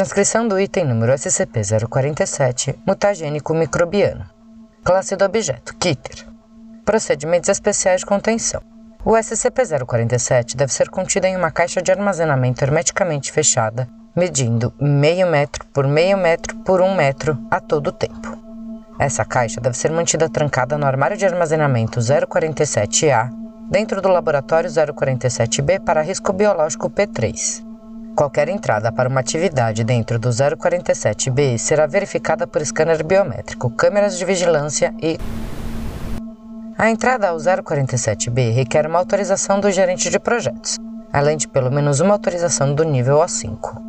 Transcrição do item número SCP-047, mutagênico microbiano. Classe do objeto, Kitter. Procedimentos especiais de contenção. O SCP-047 deve ser contido em uma caixa de armazenamento hermeticamente fechada, medindo meio metro por meio metro por um metro a todo tempo. Essa caixa deve ser mantida trancada no armário de armazenamento 047A, dentro do laboratório 047B para risco biológico P3. Qualquer entrada para uma atividade dentro do 047B será verificada por scanner biométrico, câmeras de vigilância e a entrada ao 047B requer uma autorização do gerente de projetos, além de pelo menos uma autorização do nível O5.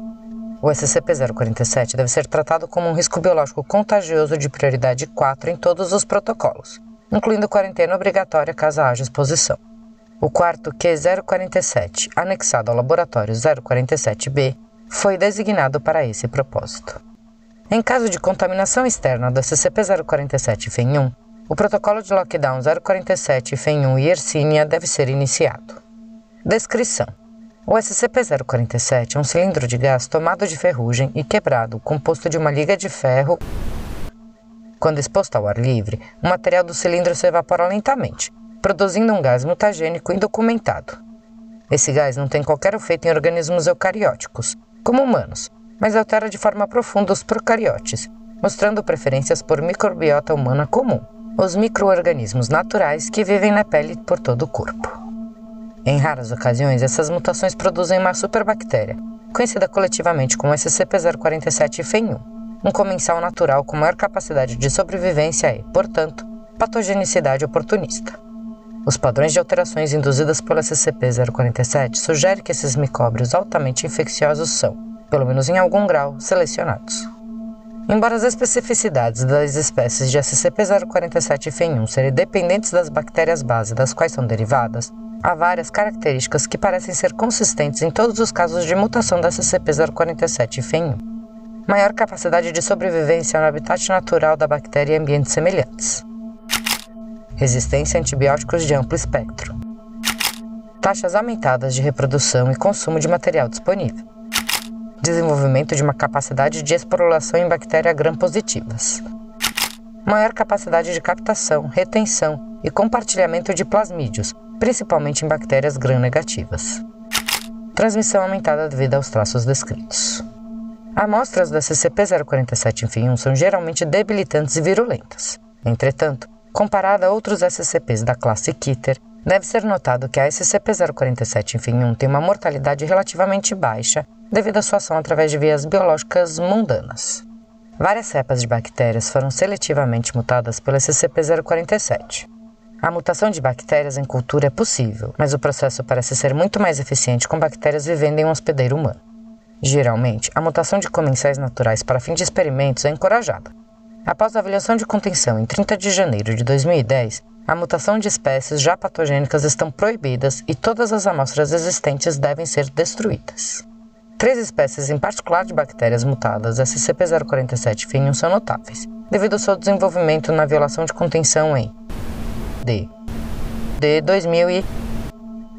O SCP-047 deve ser tratado como um risco biológico contagioso de prioridade 4 em todos os protocolos, incluindo quarentena obrigatória caso haja exposição. O quarto Q047, anexado ao laboratório 047B, foi designado para esse propósito. Em caso de contaminação externa do SCP-047-FEN1, o protocolo de lockdown 047 FEN1 e Yersinia deve ser iniciado. Descrição: O SCP-047 é um cilindro de gás tomado de ferrugem e quebrado, composto de uma liga de ferro. Quando exposto ao ar livre, o material do cilindro se evapora lentamente, produzindo um gás mutagênico indocumentado. Esse gás não tem qualquer efeito em organismos eucarióticos, como humanos, mas altera de forma profunda os procariotes, mostrando preferências por microbiota humana comum os microorganismos naturais que vivem na pele por todo o corpo. Em raras ocasiões, essas mutações produzem uma superbactéria, conhecida coletivamente como SCP-047-FEN1, um comensal natural com maior capacidade de sobrevivência e, portanto, patogenicidade oportunista. Os padrões de alterações induzidas pelo SCP-047 sugerem que esses micróbios altamente infecciosos são, pelo menos em algum grau, selecionados. Embora as especificidades das espécies de SCP-047 e FEN1 serem dependentes das bactérias base das quais são derivadas, há várias características que parecem ser consistentes em todos os casos de mutação da SCP-047 e FEN1. Maior capacidade de sobrevivência no habitat natural da bactéria em ambientes semelhantes. Resistência a antibióticos de amplo espectro. Taxas aumentadas de reprodução e consumo de material disponível desenvolvimento de uma capacidade de esporulação em bactérias gram-positivas, maior capacidade de captação, retenção e compartilhamento de plasmídios, principalmente em bactérias gram-negativas. Transmissão aumentada devido aos traços descritos. Amostras do SCP-047 1 são geralmente debilitantes e virulentas. Entretanto, comparada a outros SCPs da classe Kitter, deve ser notado que a SCP-047 1 tem uma mortalidade relativamente baixa devido à sua ação através de vias biológicas mundanas. Várias cepas de bactérias foram seletivamente mutadas pelo SCP-047. A mutação de bactérias em cultura é possível, mas o processo parece ser muito mais eficiente com bactérias vivendo em um hospedeiro humano. Geralmente, a mutação de comensais naturais para fim de experimentos é encorajada. Após a avaliação de contenção em 30 de janeiro de 2010, a mutação de espécies já patogênicas estão proibidas e todas as amostras existentes devem ser destruídas. Três espécies em particular de bactérias mutadas SCP-047 FIN1 são notáveis, devido ao seu desenvolvimento na violação de contenção em D. D 2000 e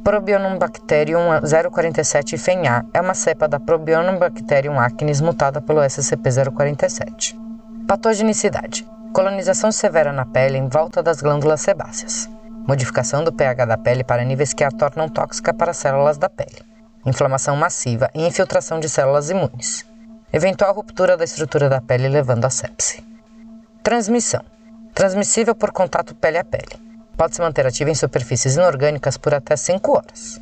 Probionobacterium 047 FEN-A é uma cepa da Probionobacterium acnes mutada pelo SCP-047. Patogenicidade: colonização severa na pele em volta das glândulas sebáceas. Modificação do pH da pele para níveis que a tornam tóxica para as células da pele inflamação massiva e infiltração de células imunes. Eventual ruptura da estrutura da pele levando à sepse. Transmissão: transmissível por contato pele a pele. Pode se manter ativa em superfícies inorgânicas por até 5 horas.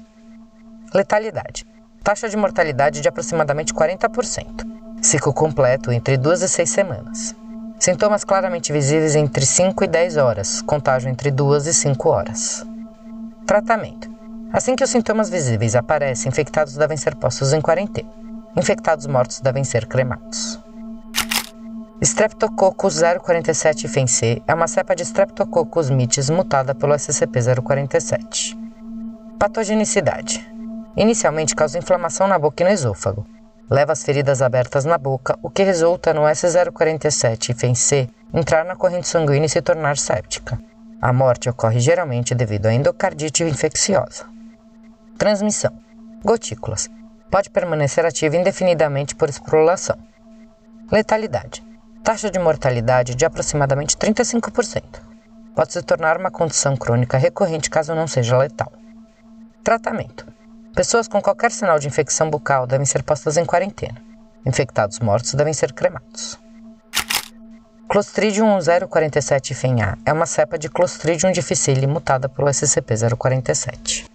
Letalidade: taxa de mortalidade de aproximadamente 40%. Ciclo completo entre 2 e 6 semanas. Sintomas claramente visíveis entre 5 e 10 horas, contágio entre 2 e 5 horas. Tratamento: Assim que os sintomas visíveis aparecem, infectados devem ser postos em quarentena. Infectados mortos devem ser cremados. Streptococcus 047 FENC é uma cepa de Streptococcus mitis mutada pelo SCP-047. Patogenicidade. Inicialmente causa inflamação na boca e no esôfago. Leva as feridas abertas na boca, o que resulta no S047 FENC entrar na corrente sanguínea e se tornar séptica. A morte ocorre geralmente devido à endocardite infecciosa. Transmissão. Gotículas. Pode permanecer ativa indefinidamente por esporulação. Letalidade taxa de mortalidade de aproximadamente 35%. Pode se tornar uma condição crônica recorrente caso não seja letal. Tratamento: Pessoas com qualquer sinal de infecção bucal devem ser postas em quarentena. Infectados mortos devem ser cremados. Clostridium 047 FENA é uma cepa de Clostridium difficile mutada pelo SCP-047.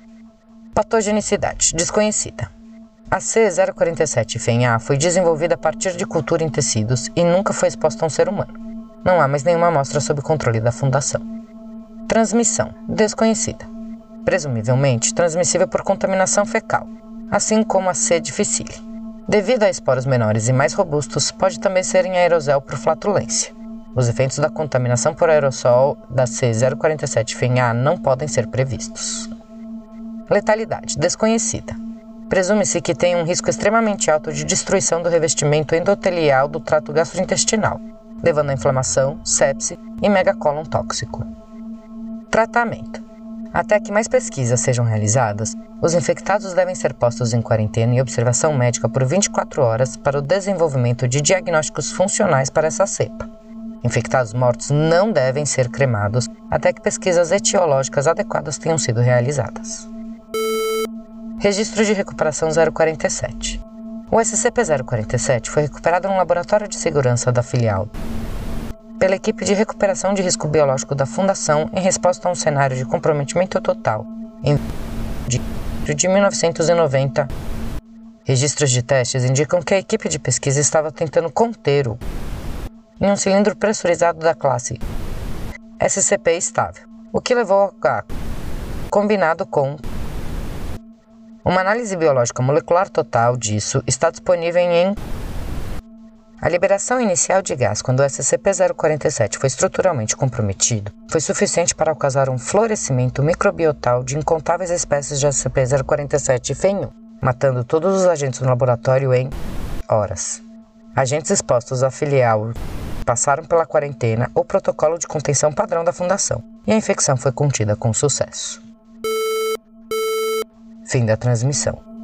Patogenicidade desconhecida. A C047-FENA foi desenvolvida a partir de cultura em tecidos e nunca foi exposta a um ser humano. Não há mais nenhuma amostra sob controle da Fundação. Transmissão desconhecida. Presumivelmente transmissível por contaminação fecal, assim como a C. difficile. Devido a esporos menores e mais robustos, pode também ser em aerosol por flatulência. Os efeitos da contaminação por aerossol da C047-FENA não podem ser previstos. Letalidade desconhecida. Presume-se que tem um risco extremamente alto de destruição do revestimento endotelial do trato gastrointestinal, levando a inflamação, sepse e megacólon tóxico. Tratamento: Até que mais pesquisas sejam realizadas, os infectados devem ser postos em quarentena e observação médica por 24 horas para o desenvolvimento de diagnósticos funcionais para essa cepa. Infectados mortos não devem ser cremados até que pesquisas etiológicas adequadas tenham sido realizadas. Registro de recuperação 047. O SCP-047 foi recuperado no laboratório de segurança da filial pela equipe de recuperação de risco biológico da Fundação em resposta a um cenário de comprometimento total em de 1990. Registros de testes indicam que a equipe de pesquisa estava tentando conter o em um cilindro pressurizado da classe SCP estável, o que levou a combinado com uma análise biológica molecular total disso está disponível em a liberação inicial de gás quando o SCP-047 foi estruturalmente comprometido foi suficiente para causar um florescimento microbiotal de incontáveis espécies de SCP-047 e FEN1, matando todos os agentes no laboratório em horas. Agentes expostos à filial passaram pela quarentena ou protocolo de contenção padrão da Fundação, e a infecção foi contida com sucesso. Fim da transmissão.